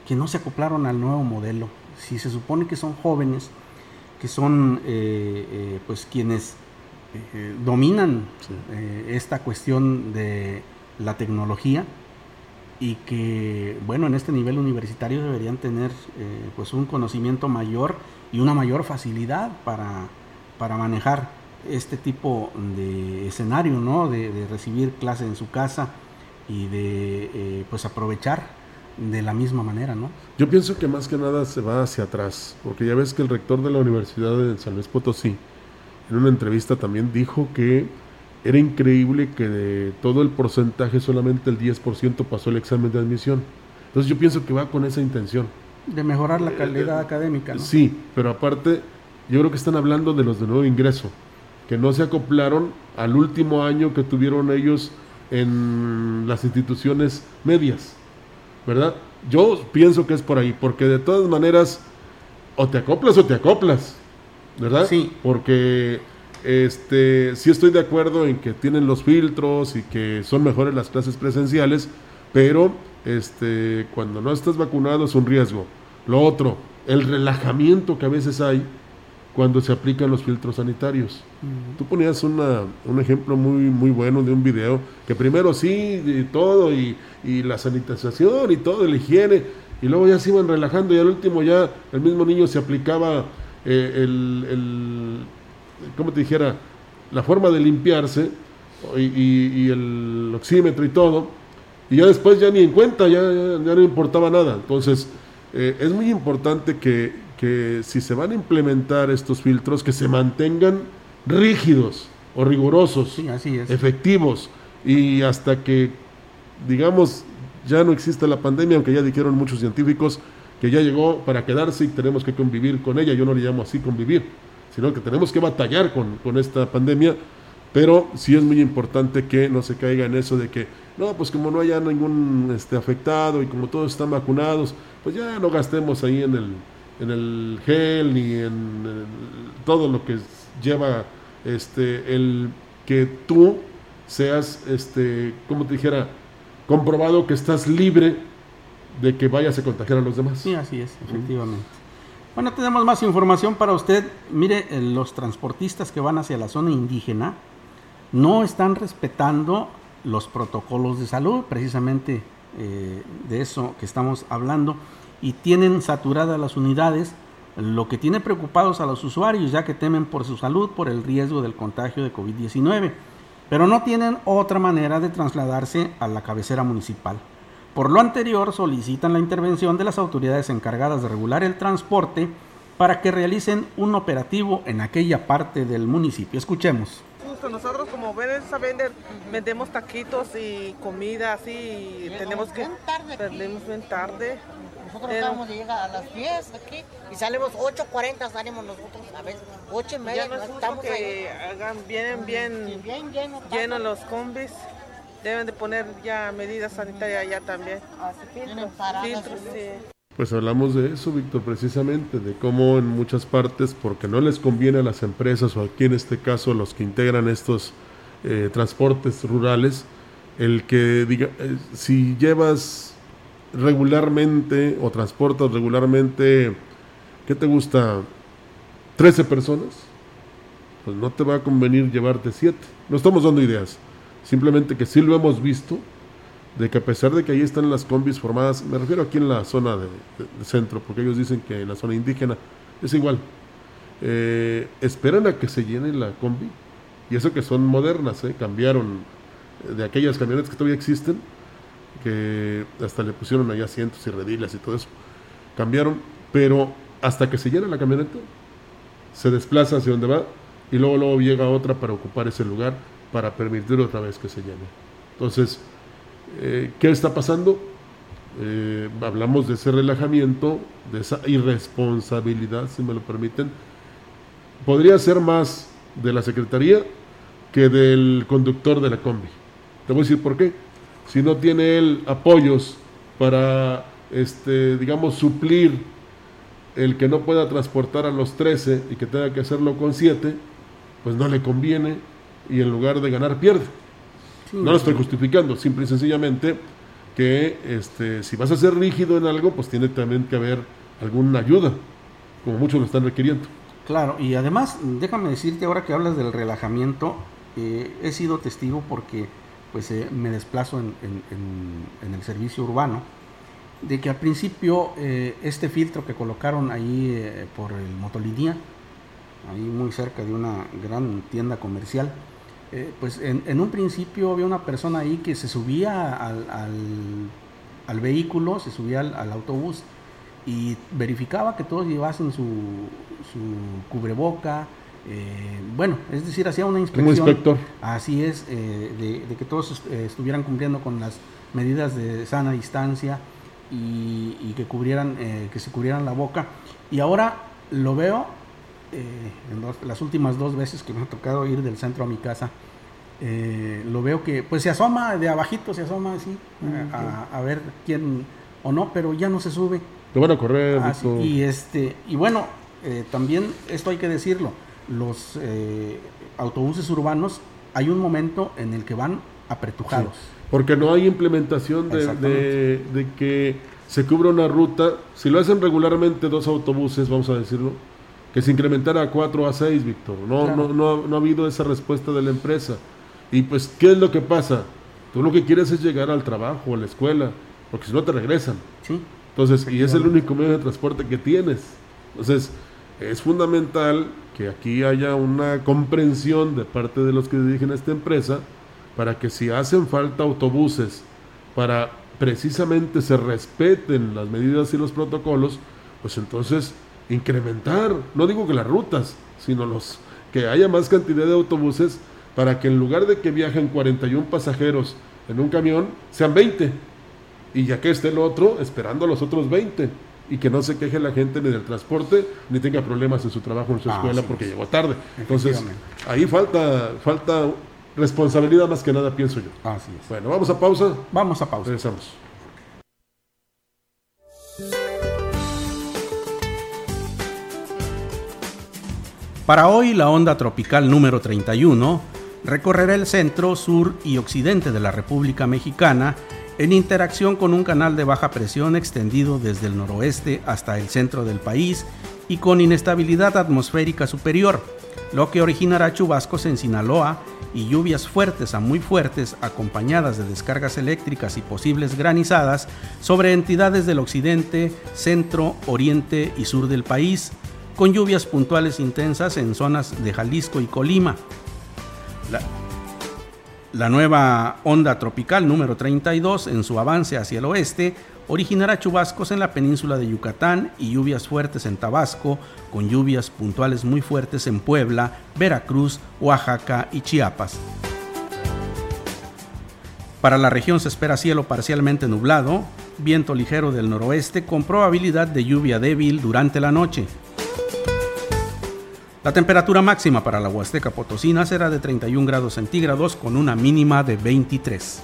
que no se acoplaron al nuevo modelo. Si se supone que son jóvenes, que son eh, eh, pues quienes dominan esta cuestión de la tecnología, y que, bueno, en este nivel universitario deberían tener eh, pues un conocimiento mayor y una mayor facilidad para, para manejar este tipo de escenario, ¿no? De, recibir clase en su casa y de eh, pues aprovechar de la misma manera, ¿no? Yo pienso que más que nada se va hacia atrás, porque ya ves que el rector de la Universidad de San Luis Potosí, en una entrevista también dijo que era increíble que de todo el porcentaje solamente el 10% pasó el examen de admisión. Entonces yo pienso que va con esa intención. De mejorar la calidad académica, ¿no? Sí, pero aparte, yo creo que están hablando de los de nuevo ingreso, que no se acoplaron al último año que tuvieron ellos en las instituciones medias, ¿verdad? Yo pienso que es por ahí, porque de todas maneras, o te acoplas o te acoplas, ¿verdad? Sí. Porque este, sí estoy de acuerdo en que tienen los filtros y que son mejores las clases presenciales, pero este, cuando no estás vacunado es un riesgo. Lo otro, el relajamiento que a veces hay cuando se aplican los filtros sanitarios. Tú ponías una, un ejemplo muy, muy bueno de un video, que primero sí, y todo, y, y la sanitización y todo, la higiene, y luego ya se iban relajando, y al último ya el mismo niño se aplicaba eh, el, el, ¿cómo te dijera? La forma de limpiarse, y, y- y el oxímetro y todo, y ya después ya ni en cuenta, ya, ya- ya no importaba nada. Entonces, eh, es muy importante que, que si se van a implementar estos filtros, que se mantengan rígidos o rigurosos, Sí, así es. efectivos, y hasta que, digamos, ya no exista la pandemia, aunque ya dijeron muchos científicos que ya llegó para quedarse y tenemos que convivir con ella. Yo no le llamo así convivir, sino que tenemos que batallar con, con esta pandemia, pero sí es muy importante que no se caiga en eso de que, no, pues como no haya ningún este, afectado y como todos están vacunados, pues ya no gastemos ahí en el, en el gel ni en todo lo que lleva este, el que tú seas, este, como te dijera, comprobado que estás libre de que vayas a contagiar a los demás. Sí, así es, efectivamente. Bueno, tenemos más información para usted. Mire, eh, los transportistas que van hacia la zona indígena no están respetando los protocolos de salud, precisamente eh, de eso que estamos hablando, y tienen saturadas las unidades, lo que tiene preocupados a los usuarios, ya que temen por su salud por el riesgo del contagio de COVID-19, pero no tienen otra manera de trasladarse a la cabecera municipal. Por lo anterior, solicitan la intervención de las autoridades encargadas de regular el transporte para que realicen un operativo en aquella parte del municipio. Escuchemos. Justo nosotros como ven, vender, vendemos taquitos y comida así y tenemos que bien tarde bien tarde. Nosotros Pero- acabamos de llegar a las 10 aquí y salimos 8.40, salimos nosotros a veces 8 y media, Ya no es justo estamos que ahí. hagan bien, bien bien lleno, llenos los combis. Deben de poner ya medidas sanitarias allá también. Filtros, sí. Pues hablamos de eso, Víctor, precisamente, de cómo en muchas partes, porque no les conviene a las empresas o aquí en este caso los que integran estos eh, transportes rurales, el que diga, eh, si llevas regularmente o transportas regularmente, ¿qué te gusta? 13 personas, pues no te va a convenir llevarte 7. No estamos dando ideas, simplemente que sí lo hemos visto de que a pesar de que ahí están las combis formadas, me refiero aquí en la zona de, centro, porque ellos dicen que en la zona indígena es igual, eh, esperan a que se llene la combi, y eso que son modernas, eh, cambiaron eh, de aquellas camionetas que todavía existen, que hasta le pusieron ahí asientos y redilas y todo eso, cambiaron, pero hasta que se llena la camioneta, se desplaza hacia donde va, y luego, luego llega otra para ocupar ese lugar, para permitir otra vez que se llene. Entonces, eh, ¿Qué está pasando? Eh, hablamos de ese relajamiento, de esa irresponsabilidad, si me lo permiten. Podría ser más de la Secretaría que del conductor de la combi. Te voy a decir por qué. Si no tiene él apoyos para, este, digamos, suplir el que no pueda transportar a los 13 y que tenga que hacerlo con 7, pues no le conviene y en lugar de ganar pierde. No lo estoy justificando, simple y sencillamente que este, si vas a ser rígido en algo, pues tiene también que haber alguna ayuda, como muchos lo están requiriendo. Claro, y además, déjame decirte ahora que hablas del relajamiento, eh, he sido testigo porque pues eh, me desplazo en, en- en- en el servicio urbano, de que al principio eh, este filtro que colocaron ahí eh, por el Motolinía, ahí muy cerca de una gran tienda comercial, eh, pues en, en un principio había una persona ahí que se subía al, al- al vehículo, se subía al, al autobús y verificaba que todos llevasen su, su cubreboca, eh, bueno, es decir, hacía una inspección. inspector. Así es, eh, de, de que todos eh, estuvieran cumpliendo con las medidas de sana distancia y, y que cubrieran, que se cubrieran la boca. Y ahora lo veo eh, en los- las últimas dos veces que me ha tocado ir del centro a mi casa. eh, lo veo que pues se asoma de abajito, se asoma así eh, a, a ver quién o no, pero ya no se sube. Te van a correr, Ah, y este y bueno eh, también esto hay que decirlo los eh, autobuses urbanos hay un momento en el que van apretujados Porque no hay implementación de, de- de que se cubra una ruta. Si lo hacen regularmente dos autobuses, vamos a decirlo, que se incrementara a cuatro o a seis, Víctor. No, Claro. no, no, no ha habido esa respuesta de la empresa. Y pues, ¿qué es lo que pasa? Tú lo que quieres es llegar al trabajo, a la escuela, porque si no te regresan. Sí. Entonces, y es el único medio de transporte que tienes. Entonces, es fundamental que aquí haya una comprensión de parte de los que dirigen esta empresa para que si hacen falta autobuses para precisamente se respeten las medidas y los protocolos, pues entonces incrementar, no digo que las rutas, sino los que haya más cantidad de autobuses para que en lugar de que viajen 41 pasajeros en un camión, sean 20 y ya que esté el otro esperando a los otros 20 y que no se queje la gente ni del transporte ni tenga problemas en su trabajo en su Ah, escuela porque llegó tarde. Entonces, ahí falta falta responsabilidad más que nada, pienso yo. Así es. Bueno, vamos a pausa. Vamos a pausa. Regresamos. Para hoy, la onda tropical número 31 recorrerá el centro, sur y occidente de la República Mexicana en interacción con un canal de baja presión extendido desde el noroeste hasta el centro del país y con inestabilidad atmosférica superior, lo que originará chubascos en Sinaloa y lluvias fuertes a muy fuertes acompañadas de descargas eléctricas y posibles granizadas sobre entidades del occidente, centro, oriente y sur del país, con lluvias puntuales intensas en zonas de Jalisco y Colima. La, nueva onda tropical número 32 en su avance hacia el oeste originará chubascos en la península de Yucatán y lluvias fuertes en Tabasco, con lluvias puntuales muy fuertes en Puebla, Veracruz, Oaxaca y Chiapas. Para la región se espera cielo parcialmente nublado, viento ligero del noroeste con probabilidad de lluvia débil durante la noche. La temperatura máxima para la Huasteca Potosina será de 31 grados centígrados con una mínima de 23.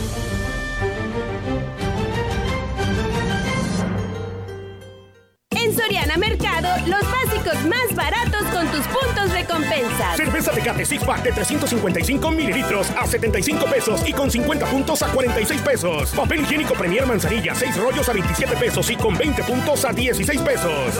más baratos con tus puntos recompensas. Cerveza Tecate Six Pack de 355 mililitros a 75 pesos y con 50 puntos a 46 pesos. Papel higiénico Premier Manzanilla, 6 rollos a 27 pesos y con 20 puntos a 16 pesos.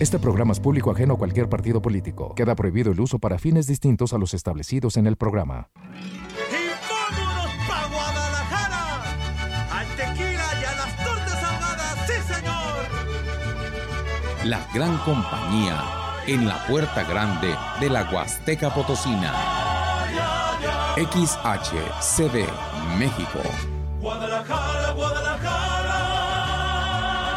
Este programa es público ajeno a cualquier partido político. Queda prohibido el uso para fines distintos a los establecidos en el programa. ¡Vámonos pa' Guadalajara! ¡Al tequila y a las tortas ahogadas! ¡Sí, señor! La gran compañía en la puerta grande de la Huasteca Potosina. XHCD México.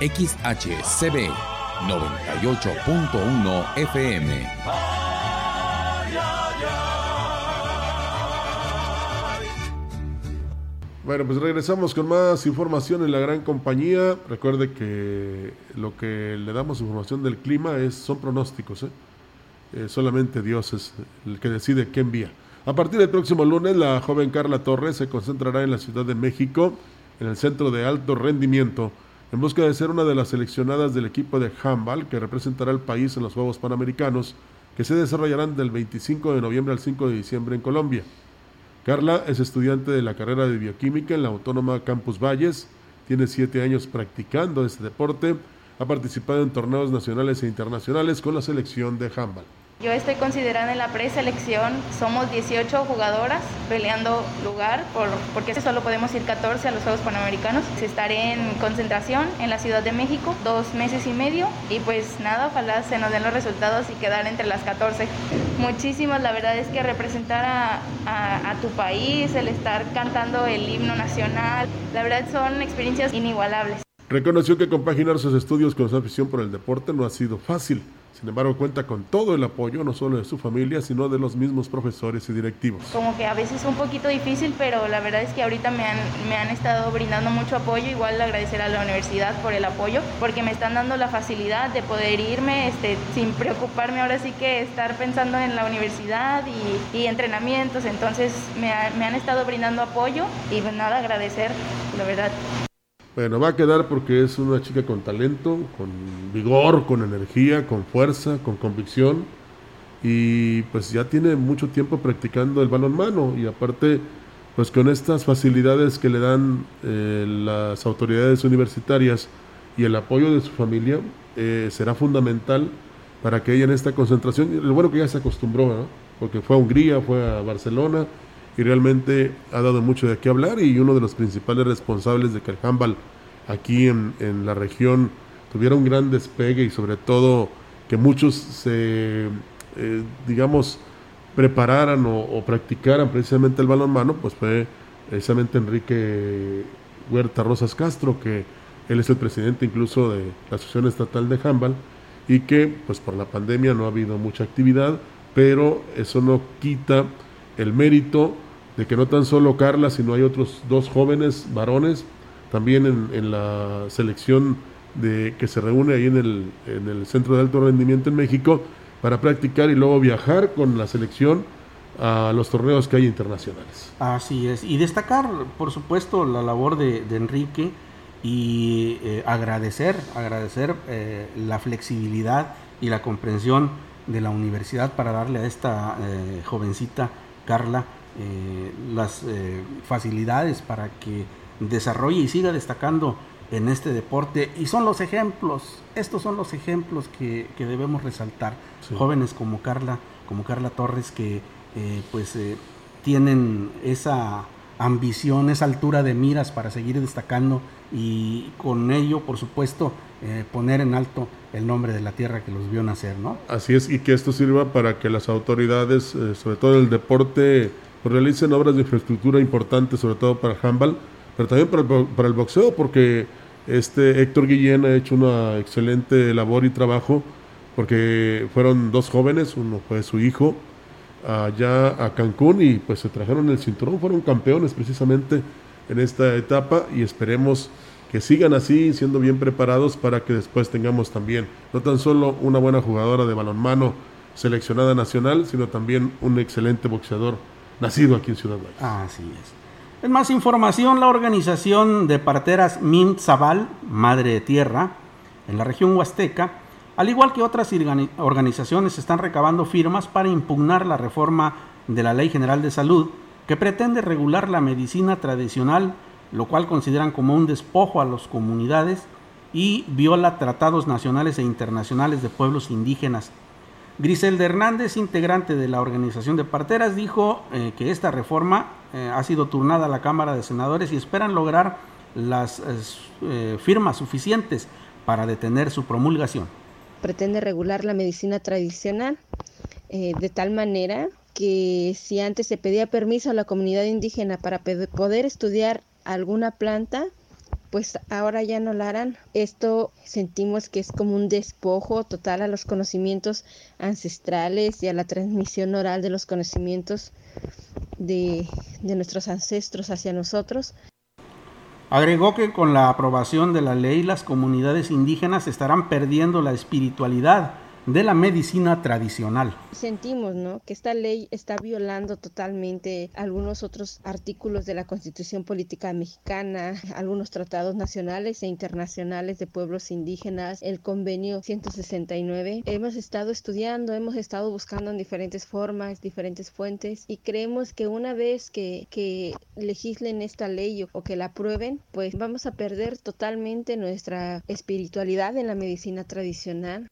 XHCB 98.1 FM. Bueno, pues regresamos con más información en la gran compañía. Recuerde que lo que le damos información del clima es son pronósticos. ¿eh? Eh, solamente Dios es el que decide qué envía. A partir del próximo lunes, la joven Carla Torres se concentrará en la Ciudad de México, en el Centro de Alto Rendimiento, en busca de ser una de las seleccionadas del equipo de handball que representará al país en los Juegos Panamericanos, que se desarrollarán del 25 de noviembre al 5 de diciembre en Colombia. Carla es estudiante de la carrera de bioquímica en la Autónoma Campus Valles, tiene siete años practicando este deporte, ha participado en torneos nacionales e internacionales con la selección de handball. Yo estoy considerada en la preselección, somos 18 jugadoras peleando lugar, por, porque solo podemos ir 14 a los Juegos Panamericanos. Estaré en concentración en la Ciudad de México dos meses y medio y pues nada, ojalá se nos den los resultados y quedar entre las 14. Muchísimas, la verdad es que representar a, a- a tu país, el estar cantando el himno nacional, la verdad son experiencias inigualables. Reconoció que compaginar sus estudios con su afición por el deporte no ha sido fácil. Sin embargo, cuenta con todo el apoyo, no solo de su familia, sino de los mismos profesores y directivos. como que a veces un poquito difícil, pero la verdad es que ahorita me han, me han estado brindando mucho apoyo, igual agradecer a la universidad por el apoyo, porque me están dando la facilidad de poder irme este, sin preocuparme ahora sí que estar pensando en la universidad y, y entrenamientos, entonces me, ha- me han estado brindando apoyo y pues nada, agradecer, la verdad. Bueno, va a quedar porque es una chica con talento, con vigor, con energía, con fuerza, con convicción y pues ya tiene mucho tiempo practicando el balonmano y aparte pues con estas facilidades que le dan eh, las autoridades universitarias y el apoyo de su familia eh, será fundamental para que ella en esta concentración, lo bueno que ya se acostumbró, ¿no? porque fue a Hungría, fue a Barcelona y realmente ha dado mucho de qué hablar y uno de los principales responsables de que el handball aquí en, en la región tuviera un gran despegue y sobre todo que muchos se, eh, digamos, prepararan o, practicaran precisamente el balonmano, pues fue precisamente Enrique Huerta Rosas Castro, que él es el presidente incluso de la Asociación Estatal de Handball y que pues por la pandemia no ha habido mucha actividad, pero eso no quita el mérito de que no tan solo Carla, sino hay otros dos jóvenes varones también en, la selección de que se reúne ahí en el, en el Centro de Alto Rendimiento en México para practicar y luego viajar con la selección a los torneos que hay internacionales. Así es. Y destacar, por supuesto, la labor de, de Enrique y eh, agradecer, agradecer eh, la flexibilidad y la comprensión de la universidad para darle a esta eh, jovencita Carla eh, las eh, facilidades para que desarrolle y siga destacando en este deporte. Y son los ejemplos, estos son los ejemplos que, que debemos resaltar. Sí. Jóvenes como Carla, como Carla Torres, que eh, pues tienen esa ambición, esa altura de miras para seguir destacando y con ello, por supuesto, poner en alto el nombre de la tierra que los vio nacer, ¿no? Así es, y que esto sirva para que las autoridades, eh, sobre todo el deporte pues, realicen obras de infraestructura importantes, sobre todo para el handball, pero también para el, para el boxeo, porque este Héctor Guillén ha hecho una excelente labor y trabajo, porque fueron dos jóvenes, uno fue su hijo, allá a Cancún y pues se trajeron el cinturón, fueron campeones precisamente en esta etapa y esperemos que sigan así, siendo bien preparados para que después tengamos también no tan solo una buena jugadora de balonmano seleccionada nacional, sino también un excelente boxeador nacido aquí en Ciudad Valles. Así es. En más información, la organización de parteras Mint Zabal, Madre Tierra, en la región huasteca, al igual que otras organi- organizaciones, están recabando firmas para impugnar la reforma de la Ley General de Salud que pretende regular la medicina tradicional, lo cual consideran como un despojo a las comunidades y viola tratados nacionales e internacionales de pueblos indígenas. Griselda Hernández, integrante de la organización de parteras, dijo eh, que esta reforma eh, ha sido turnada a la Cámara de Senadores y esperan lograr las eh, firmas suficientes para detener su promulgación. pretende regular la medicina tradicional de tal manera que si antes se pedía permiso a la comunidad indígena para poder estudiar alguna planta, pues ahora ya no la harán. Esto sentimos que es como un despojo total a los conocimientos ancestrales y a la transmisión oral de los conocimientos de, de nuestros ancestros hacia nosotros. Agregó que con la aprobación de la ley las comunidades indígenas estarán perdiendo la espiritualidad de la medicina tradicional. Sentimos, ¿no? Que esta ley está violando totalmente algunos otros artículos de la Constitución Política Mexicana, algunos tratados nacionales e internacionales de pueblos indígenas, el convenio 169. Hemos estado estudiando, hemos estado buscando en diferentes formas, diferentes fuentes y creemos que una vez que, que legislen esta ley o, o que la aprueben, pues vamos a perder totalmente nuestra espiritualidad en la medicina tradicional.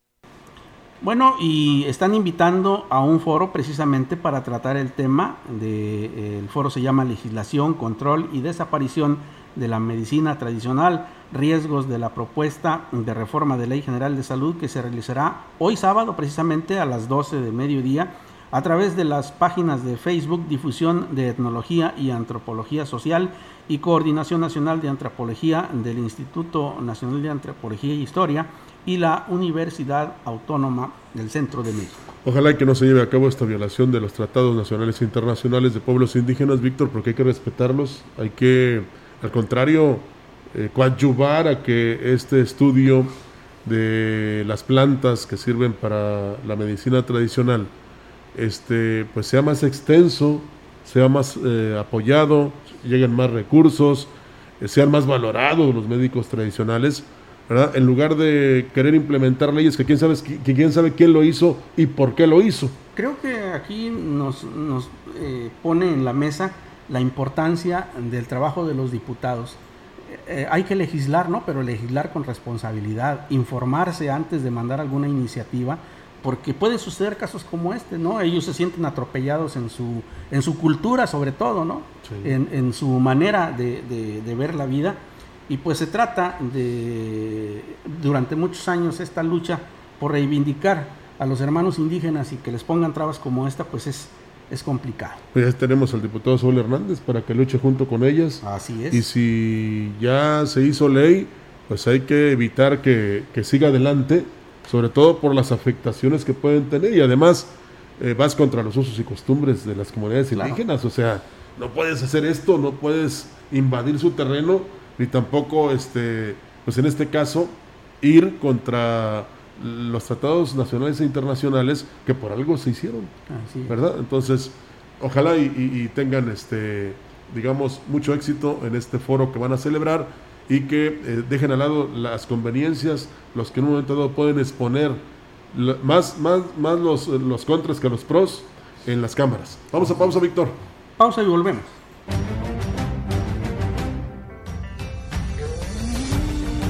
Bueno, y están invitando a un foro precisamente para tratar el tema. De, el foro se llama Legislación, Control y Desaparición de la Medicina Tradicional, riesgos de la propuesta de reforma de Ley General de Salud que se realizará hoy sábado precisamente a las 12 de mediodía a través de las páginas de Facebook Difusión de Etnología y Antropología Social y Coordinación Nacional de Antropología del Instituto Nacional de Antropología y Historia y la Universidad Autónoma del Centro de México. Ojalá que no se lleve a cabo esta violación de los tratados nacionales e internacionales de pueblos indígenas, Víctor, porque hay que respetarlos, hay que, al contrario, eh, coadyuvar a que este estudio de las plantas que sirven para la medicina tradicional este, pues sea más extenso, sea más eh, apoyado, lleguen más recursos, eh, sean más valorados los médicos tradicionales, ¿verdad? En lugar de querer implementar leyes que quién sabe, que quién sabe quién lo hizo y por qué lo hizo. Creo que aquí nos, nos eh, pone en la mesa la importancia del trabajo de los diputados. Eh, hay que legislar, ¿no? Pero legislar con responsabilidad, informarse antes de mandar alguna iniciativa, porque pueden suceder casos como este, ¿no? Ellos se sienten atropellados en su, en su cultura, sobre todo, ¿no? Sí. En, en su manera de, de- de ver la vida. Y pues se trata de, durante muchos años, esta lucha por reivindicar a los hermanos indígenas y que les pongan trabas como esta, pues es, es complicado. Pues ya tenemos al diputado Saúl Hernández para que luche junto con ellas. Así es. Y si ya se hizo ley, pues hay que evitar que, que siga adelante, sobre todo por las afectaciones que pueden tener. Y además eh, vas contra los usos y costumbres de las comunidades Claro. indígenas. O sea, no puedes hacer esto, no puedes invadir su terreno, ni tampoco, este, pues en este caso, ir contra los tratados nacionales e internacionales que por algo se hicieron. Así. ¿verdad? Entonces, ojalá y, y- y tengan, este, digamos, mucho éxito en este foro que van a celebrar y que eh, dejen al lado las conveniencias, los que en un momento dado pueden exponer la- más, más, más los, los contras que los pros en las cámaras. Vamos a pausa, Víctor. Pausa y volvemos.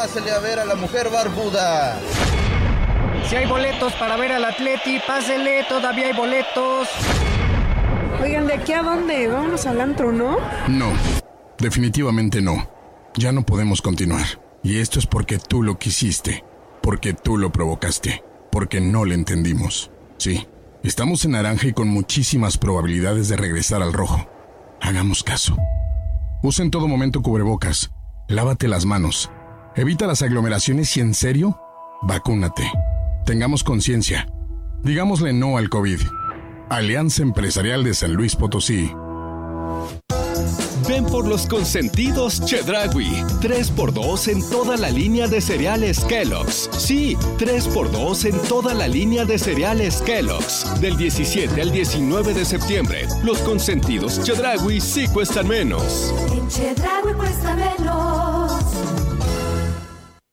Pásele a ver a la mujer barbuda. Si hay boletos para ver al Atleti, pásele, todavía hay boletos. Oigan, ¿de aquí a dónde? Vámonos al antro, ¿no? No, definitivamente no. Ya no podemos continuar. Y esto es porque tú lo quisiste, porque tú lo provocaste, porque no le entendimos. Sí, estamos en naranja y con muchísimas probabilidades de regresar al rojo. Hagamos caso. Usa en todo momento cubrebocas. Lávate las manos. Evita las aglomeraciones y en serio, vacúnate. Tengamos conciencia. Digámosle no al COVID. Alianza Empresarial de San Luis Potosí. Ven por los consentidos Chedragui. 3x2 en toda la línea de cereales Kellogg's. Sí, 3x2 en toda la línea de cereales Kellogg's. Del 17 al 19 de septiembre, los consentidos Chedragui sí cuestan menos. En Chedraui cuesta menos.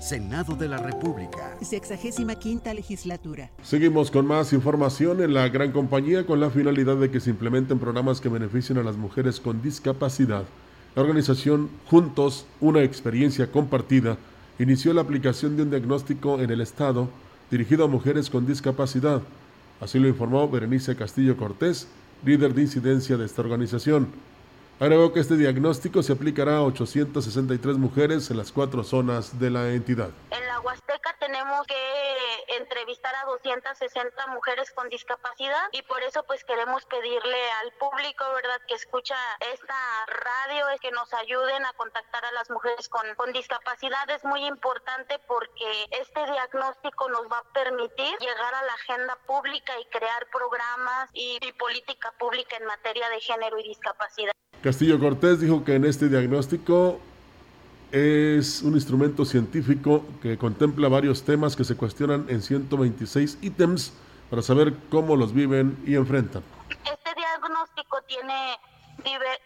Senado de la República. Sexagésima quinta legislatura. Seguimos con más información en la gran compañía con la finalidad de que se implementen programas que beneficien a las mujeres con discapacidad. La organización Juntos, una experiencia compartida, inició la aplicación de un diagnóstico en el Estado dirigido a mujeres con discapacidad. Así lo informó Berenice Castillo Cortés, líder de incidencia de esta organización. Agregó que este diagnóstico se aplicará a 863 mujeres en las cuatro zonas de la entidad. En la Huasteca tenemos que entrevistar a 260 mujeres con discapacidad y por eso pues queremos pedirle al público, ¿verdad?, que escucha esta radio, es que nos ayuden a contactar a las mujeres con, con discapacidad. Es muy importante porque este diagnóstico nos va a permitir llegar a la agenda pública y crear programas y, y política pública en materia de género y discapacidad. Castillo Cortés dijo que en este diagnóstico es un instrumento científico que contempla varios temas que se cuestionan en 126 ítems para saber cómo los viven y enfrentan. Este diagnóstico tiene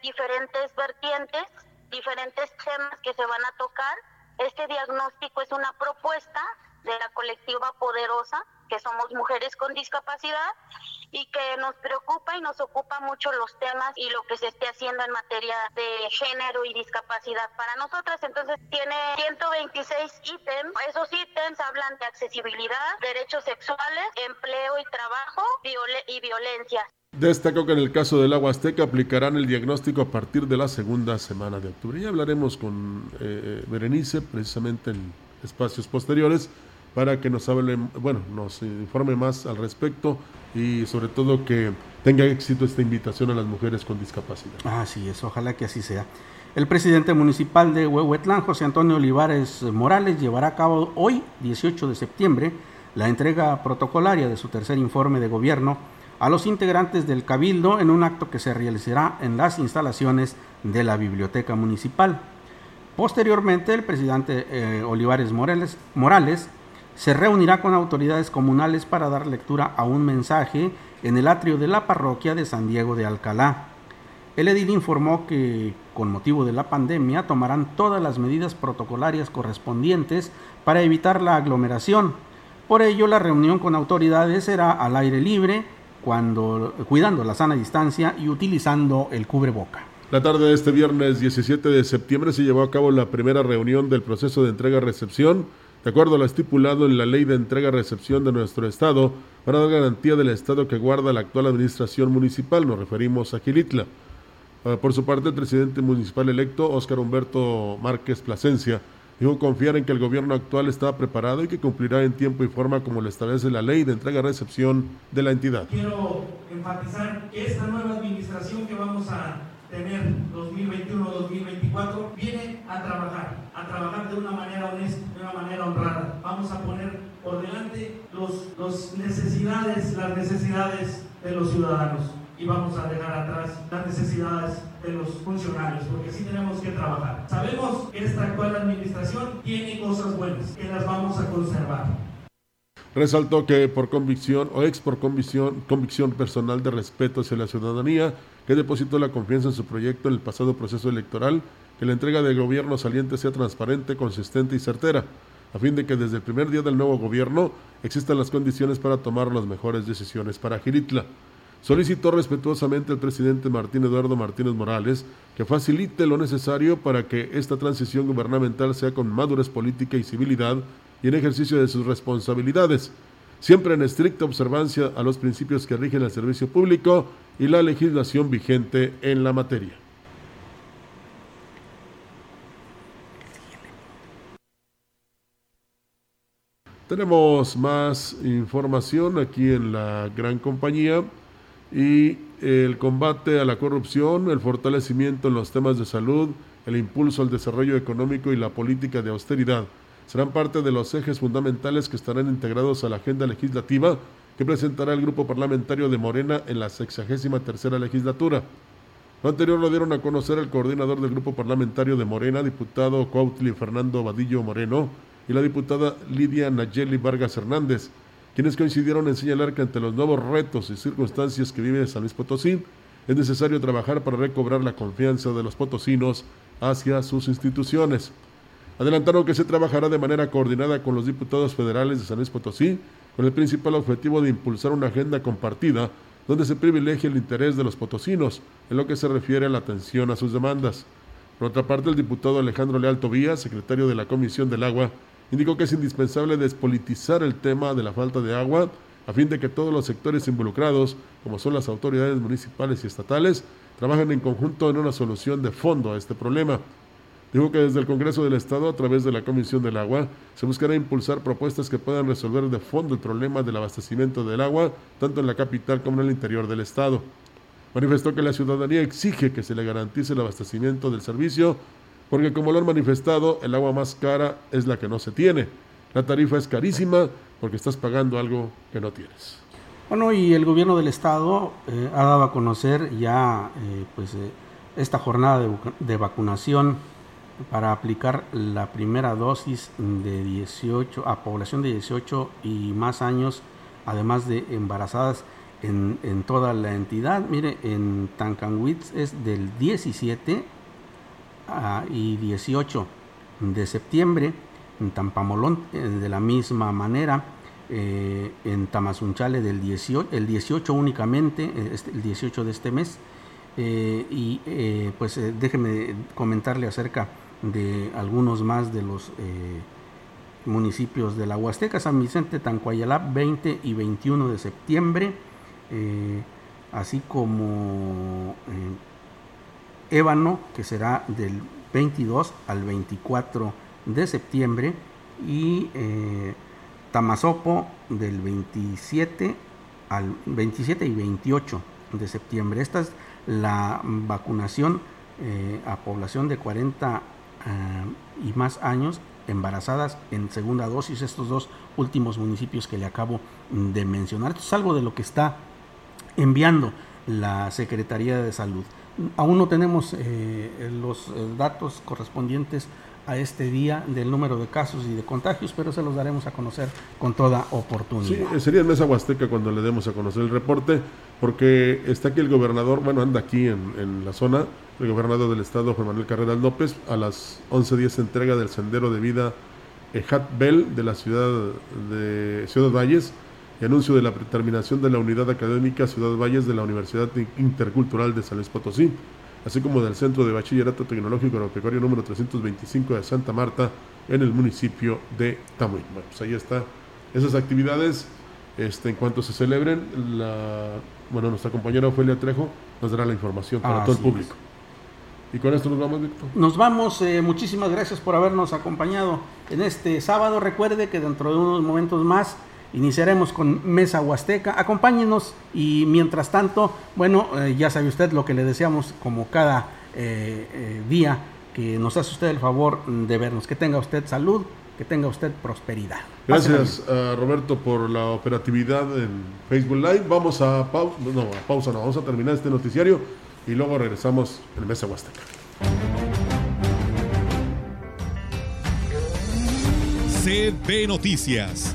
diferentes vertientes, diferentes temas que se van a tocar. Este diagnóstico es una propuesta de la colectiva Poderosa, que somos mujeres con discapacidad, y que nos preocupa y nos ocupa mucho los temas y lo que se esté haciendo en materia de género y discapacidad para nosotras. Entonces tiene 126 ítems. Esos ítems hablan de accesibilidad, derechos sexuales, empleo y trabajo y violencia. Destacó que en el caso del agua azteca aplicarán el diagnóstico a partir de la segunda semana de octubre. Y hablaremos con eh, Berenice precisamente en espacios posteriores para que nos hable, bueno, nos informe más al respecto y sobre todo que tenga éxito esta invitación a las mujeres con discapacidad. Así es, ojalá que así sea. El presidente municipal de Huehuetlán, José Antonio Olivares Morales, llevará a cabo hoy, 18 de septiembre, la entrega protocolaria de su tercer informe de gobierno a los integrantes del Cabildo en un acto que se realizará en las instalaciones de la Biblioteca Municipal. Posteriormente, el presidente eh, Olivares Morales, Morales se reunirá con autoridades comunales para dar lectura a un mensaje en el atrio de la parroquia de San Diego de Alcalá. El edil informó que, con motivo de la pandemia, tomarán todas las medidas protocolarias correspondientes para evitar la aglomeración. Por ello, la reunión con autoridades será al aire libre, cuando, cuidando la sana distancia y utilizando el cubreboca. La tarde de este viernes 17 de septiembre se llevó a cabo la primera reunión del proceso de entrega-recepción, de acuerdo a lo estipulado en la ley de entrega-recepción de nuestro Estado, para dar garantía del Estado que guarda la actual administración municipal, nos referimos a Gilitla. Eh, por su parte, el presidente municipal electo, Óscar Humberto Márquez Plasencia, dijo confiar en que el gobierno actual está preparado y que cumplirá en tiempo y forma como lo establece la ley de entrega-recepción de la entidad. Quiero enfatizar que esta nueva administración que vamos a tener 2021-2024 viene a trabajar, a trabajar de una manera honesta, de una manera honrada. Vamos a poner por delante los, los necesidades, las necesidades de los ciudadanos y vamos a dejar atrás las necesidades de los funcionarios, porque sí tenemos que trabajar. Sabemos que esta actual administración tiene cosas buenas, que las vamos a conservar. Resaltó que por convicción o ex por convicción, convicción personal de respeto hacia la ciudadanía, que depositó la confianza en su proyecto en el pasado proceso electoral, que la entrega del gobierno saliente sea transparente, consistente y certera, a fin de que desde el primer día del nuevo gobierno existan las condiciones para tomar las mejores decisiones para Giritla. Solicitó respetuosamente al presidente Martín Eduardo Martínez Morales que facilite lo necesario para que esta transición gubernamental sea con madurez política y civilidad y en ejercicio de sus responsabilidades, siempre en estricta observancia a los principios que rigen el servicio público y la legislación vigente en la materia. Tenemos más información aquí en la gran compañía y el combate a la corrupción, el fortalecimiento en los temas de salud, el impulso al desarrollo económico y la política de austeridad serán parte de los ejes fundamentales que estarán integrados a la agenda legislativa que presentará el grupo parlamentario de Morena en la 63 tercera legislatura. Lo anterior lo dieron a conocer el coordinador del grupo parlamentario de Morena, diputado Cuautli Fernando Vadillo Moreno, y la diputada Lidia Nayeli Vargas Hernández, quienes coincidieron en señalar que ante los nuevos retos y circunstancias que vive San Luis Potosí, es necesario trabajar para recobrar la confianza de los potosinos hacia sus instituciones. Adelantaron que se trabajará de manera coordinada con los diputados federales de San Luis Potosí, con el principal objetivo de impulsar una agenda compartida donde se privilegie el interés de los potosinos en lo que se refiere a la atención a sus demandas. Por otra parte, el diputado Alejandro Leal Tobías, secretario de la Comisión del Agua, indicó que es indispensable despolitizar el tema de la falta de agua a fin de que todos los sectores involucrados, como son las autoridades municipales y estatales, trabajen en conjunto en una solución de fondo a este problema. Dijo que desde el Congreso del Estado, a través de la Comisión del Agua, se buscará impulsar propuestas que puedan resolver de fondo el problema del abastecimiento del agua, tanto en la capital como en el interior del Estado. Manifestó que la ciudadanía exige que se le garantice el abastecimiento del servicio porque como lo han manifestado, el agua más cara es la que no se tiene. La tarifa es carísima porque estás pagando algo que no tienes. Bueno, y el gobierno del estado eh, ha dado a conocer ya eh, pues, eh, esta jornada de, de, vacunación para aplicar la primera dosis de 18 a población de 18 y más años, además de embarazadas en, en toda la entidad. Mire, en Tancanwitz es del 17 y 18 de septiembre, en Tampamolón eh, de la misma manera, eh, en Tamazunchale del 18, el 18 únicamente, eh, este, el 18 de este mes. y pues déjeme comentarle acerca de algunos más de los municipios de la Huasteca, San Vicente, Tancuayalá, 20 y 21 de septiembre, así como Ébano, que será del 22 al 24 de septiembre, y eh, Tamazopo del 27 al 27 y 28 de septiembre. Esta es la vacunación eh, a población de 40 eh, y más años embarazadas en segunda dosis, estos dos últimos municipios que le acabo de mencionar. Esto es algo de lo que está enviando la Secretaría de Salud. Aún no tenemos eh, los eh, datos correspondientes a este día del número de casos y de contagios, pero se los daremos a conocer con toda oportunidad. Sería en Mesa Huasteca cuando le demos a conocer el reporte, porque está aquí el gobernador, bueno, anda aquí en, la zona, el gobernador del estado, Juan Manuel Carreras López, a las 11.10 entrega del sendero de vida Hat Bell de la ciudad de Ciudad Valles, anuncio de la terminación de la unidad académica Ciudad Valles de la Universidad Intercultural de San Potosí, así como del Centro de Bachillerato Tecnológico Agropecuario número 325 de Santa Marta en el municipio de Tamuín. Bueno, pues ahí está esas actividades. Este, en cuanto se celebren, la, bueno, nuestra compañera Ofelia Trejo nos dará la información para todo el público. Y con esto nos vamos, Víctor. Nos vamos, eh, muchísimas gracias por habernos acompañado en este sábado. Recuerde que dentro de unos momentos más iniciaremos con Mesa Huasteca. Acompáñenos y mientras tanto, bueno, eh, ya sabe usted lo que le deseamos como cada eh, día que nos hace usted el favor de vernos. Que tenga usted salud, que tenga usted prosperidad. Gracias a Roberto por la operatividad en Facebook Live. Vamos a pausa, no, a pausa no, vamos a terminar este noticiario y luego regresamos en Mesa Huasteca. CB Noticias,